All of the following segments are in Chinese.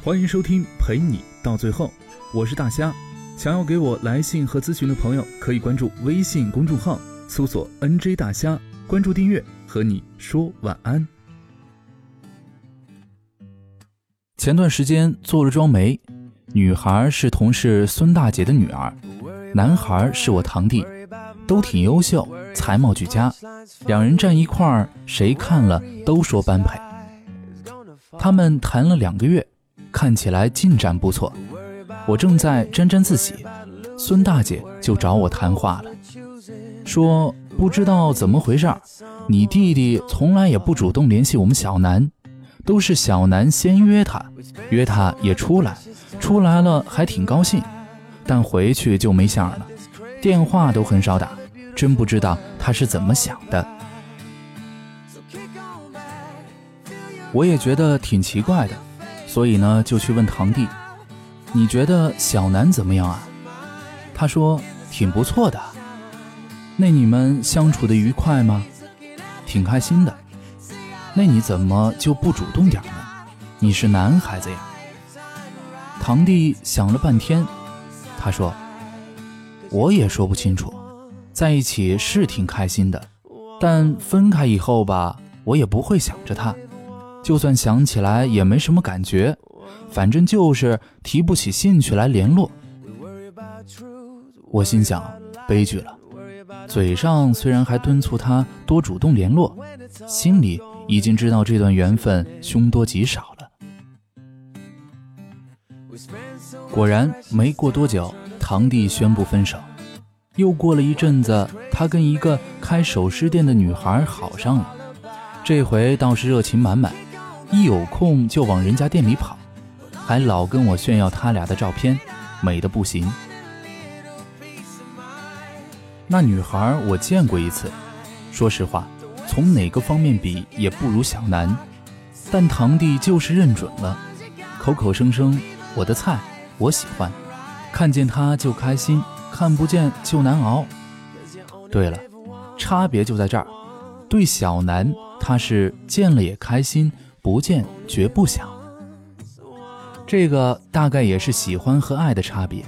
欢迎收听陪你到最后，我是大虾。想要给我来信和咨询的朋友，可以关注微信公众号，搜索 “nj 大虾”，关注订阅，和你说晚安。前段时间做了桩媒，女孩是同事孙大姐的女儿，男孩是我堂弟，都挺优秀，才貌俱佳，两人站一块儿，谁看了都说般配。他们谈了两个月。看起来进展不错，我正在沾沾自喜，孙大姐就找我谈话了，说不知道怎么回事，你弟弟从来也不主动联系我们小南，都是小南先约他，约他也出来，出来了还挺高兴，但回去就没信儿了，电话都很少打，真不知道他是怎么想的。我也觉得挺奇怪的。所以呢，就去问堂弟：“你觉得小南怎么样啊？”他说：“挺不错的。”那你们相处的愉快吗？挺开心的。那你怎么就不主动点呢？你是男孩子呀。堂弟想了半天，他说：“我也说不清楚。在一起是挺开心的，但分开以后吧，我也不会想着他。”就算想起来也没什么感觉，反正就是提不起兴趣来联络。我心想，悲剧了。嘴上虽然还敦促他多主动联络，心里已经知道这段缘分凶多吉少了。果然，没过多久，堂弟宣布分手。又过了一阵子，他跟一个开首饰店的女孩好上了，这回倒是热情满满。一有空就往人家店里跑，还老跟我炫耀他俩的照片，美的不行。那女孩我见过一次，说实话，从哪个方面比也不如小南，但堂弟就是认准了，口口声声我的菜，我喜欢，看见她就开心，看不见就难熬。对了，差别就在这儿，对小南他是见了也开心。不见绝不想，这个大概也是喜欢和爱的差别。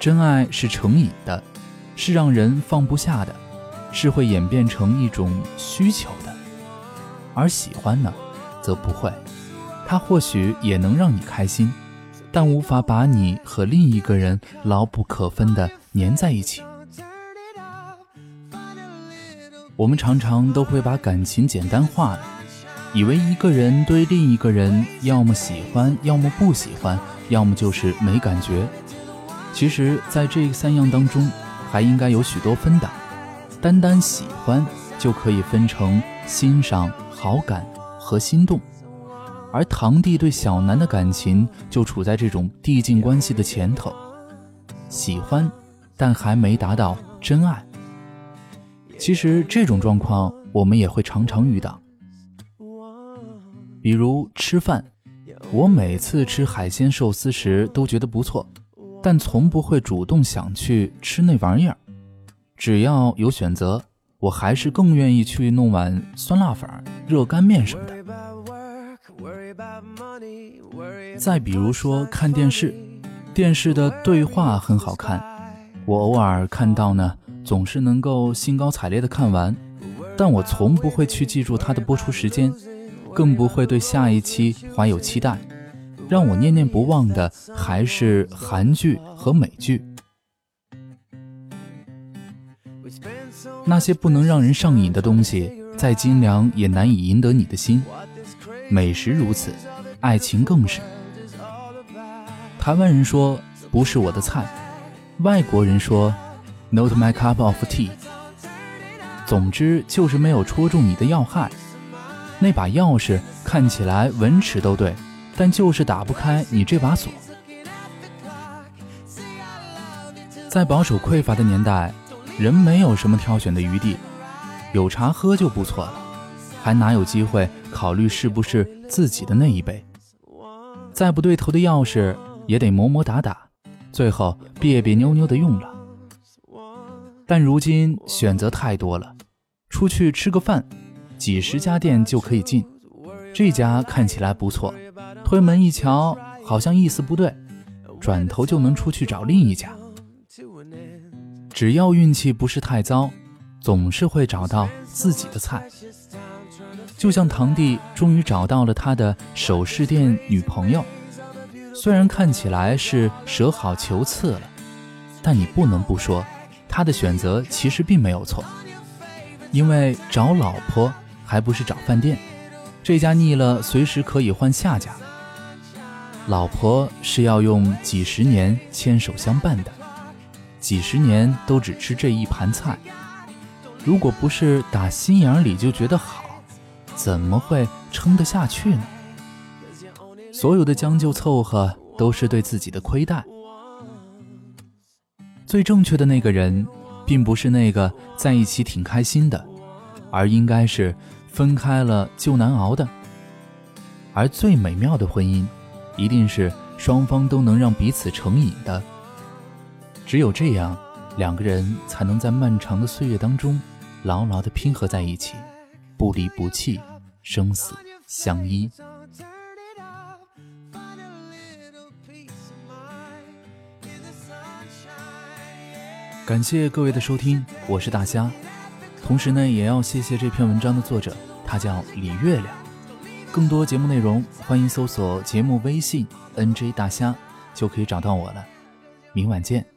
真爱是成瘾的，是让人放不下的，是会演变成一种需求的。而喜欢呢，则不会，它或许也能让你开心，但无法把你和另一个人牢不可分的粘在一起。我们常常都会把感情简单化了。以为一个人对另一个人，要么喜欢，要么不喜欢，要么就是没感觉。其实，在这三样当中，还应该有许多分档。单单喜欢就可以分成欣赏、好感和心动，而堂弟对小南的感情就处在这种递进关系的前头，喜欢，但还没达到真爱。其实这种状况，我们也会常常遇到。比如吃饭，我每次吃海鲜寿司时都觉得不错，但从不会主动想去吃那玩意儿。只要有选择，我还是更愿意去弄碗酸辣粉、热干面什么的。再比如说看电视，电视的对话很好看，我偶尔看到呢，总是能够兴高采烈的看完，但我从不会去记住它的播出时间。更不会对下一期怀有期待，让我念念不忘的还是韩剧和美剧。那些不能让人上瘾的东西，再精良也难以赢得你的心。美食如此，爱情更是。台湾人说不是我的菜，外国人说 not my cup of tea。总之就是没有戳中你的要害。那把钥匙看起来文尺都对，但就是打不开你这把锁。在保守匮乏的年代，人没有什么挑选的余地，有茶喝就不错了，还哪有机会考虑是不是自己的那一杯？再不对头的钥匙也得磨磨打打，最后别别扭扭的用了。但如今选择太多了，出去吃个饭。几十家店就可以进，这家看起来不错，推门一瞧，好像意思不对，转头就能出去找另一家。只要运气不是太糟，总是会找到自己的菜。就像堂弟终于找到了他的首饰店女朋友，虽然看起来是舍好求次了，但你不能不说，他的选择其实并没有错。因为找老婆还不是找饭店，这家腻了，随时可以换下家。老婆是要用几十年牵手相伴的，几十年都只吃这一盘菜。如果不是打心眼里就觉得好。怎么会撑得下去呢？所有的将就凑合都是对自己的亏待。最正确的那个人，并不是那个在一起挺开心的，而应该是分开了就难熬的。而最美妙的婚姻，一定是双方都能让彼此成瘾的。只有这样，两个人才能在漫长的岁月当中，牢牢地拼合在一起。不离不弃，生死相依。感谢各位的收听，我是大虾。同时呢，也要谢谢这篇文章的作者，他叫李月亮。更多节目内容，欢迎搜索节目微信 “nj 大虾”，就可以找到我了。明晚见。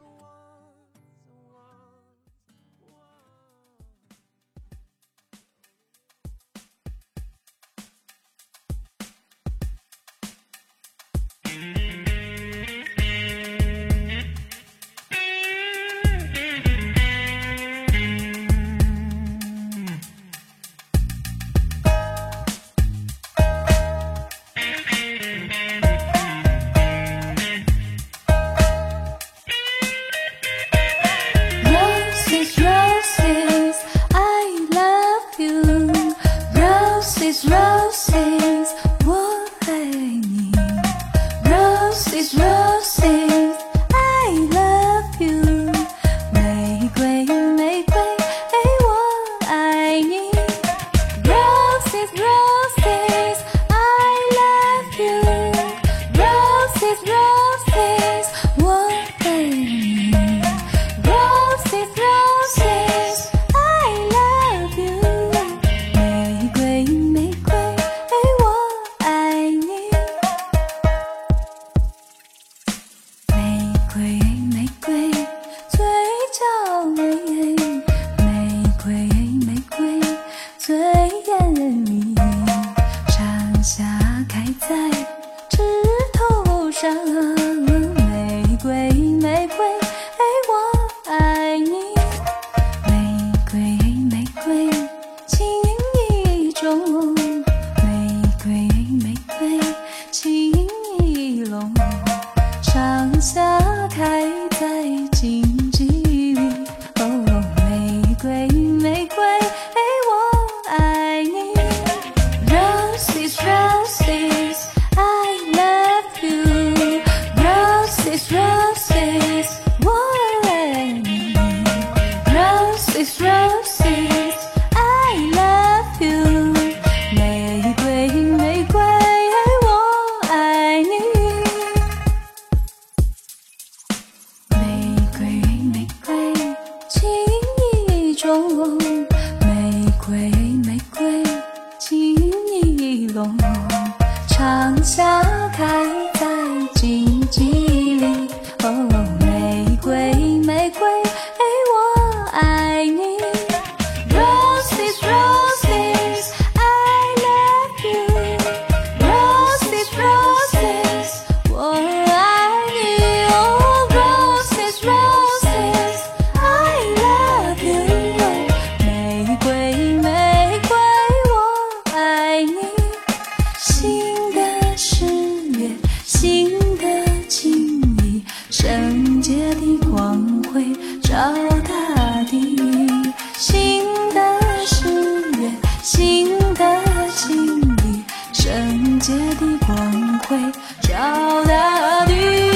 界的光辉照大地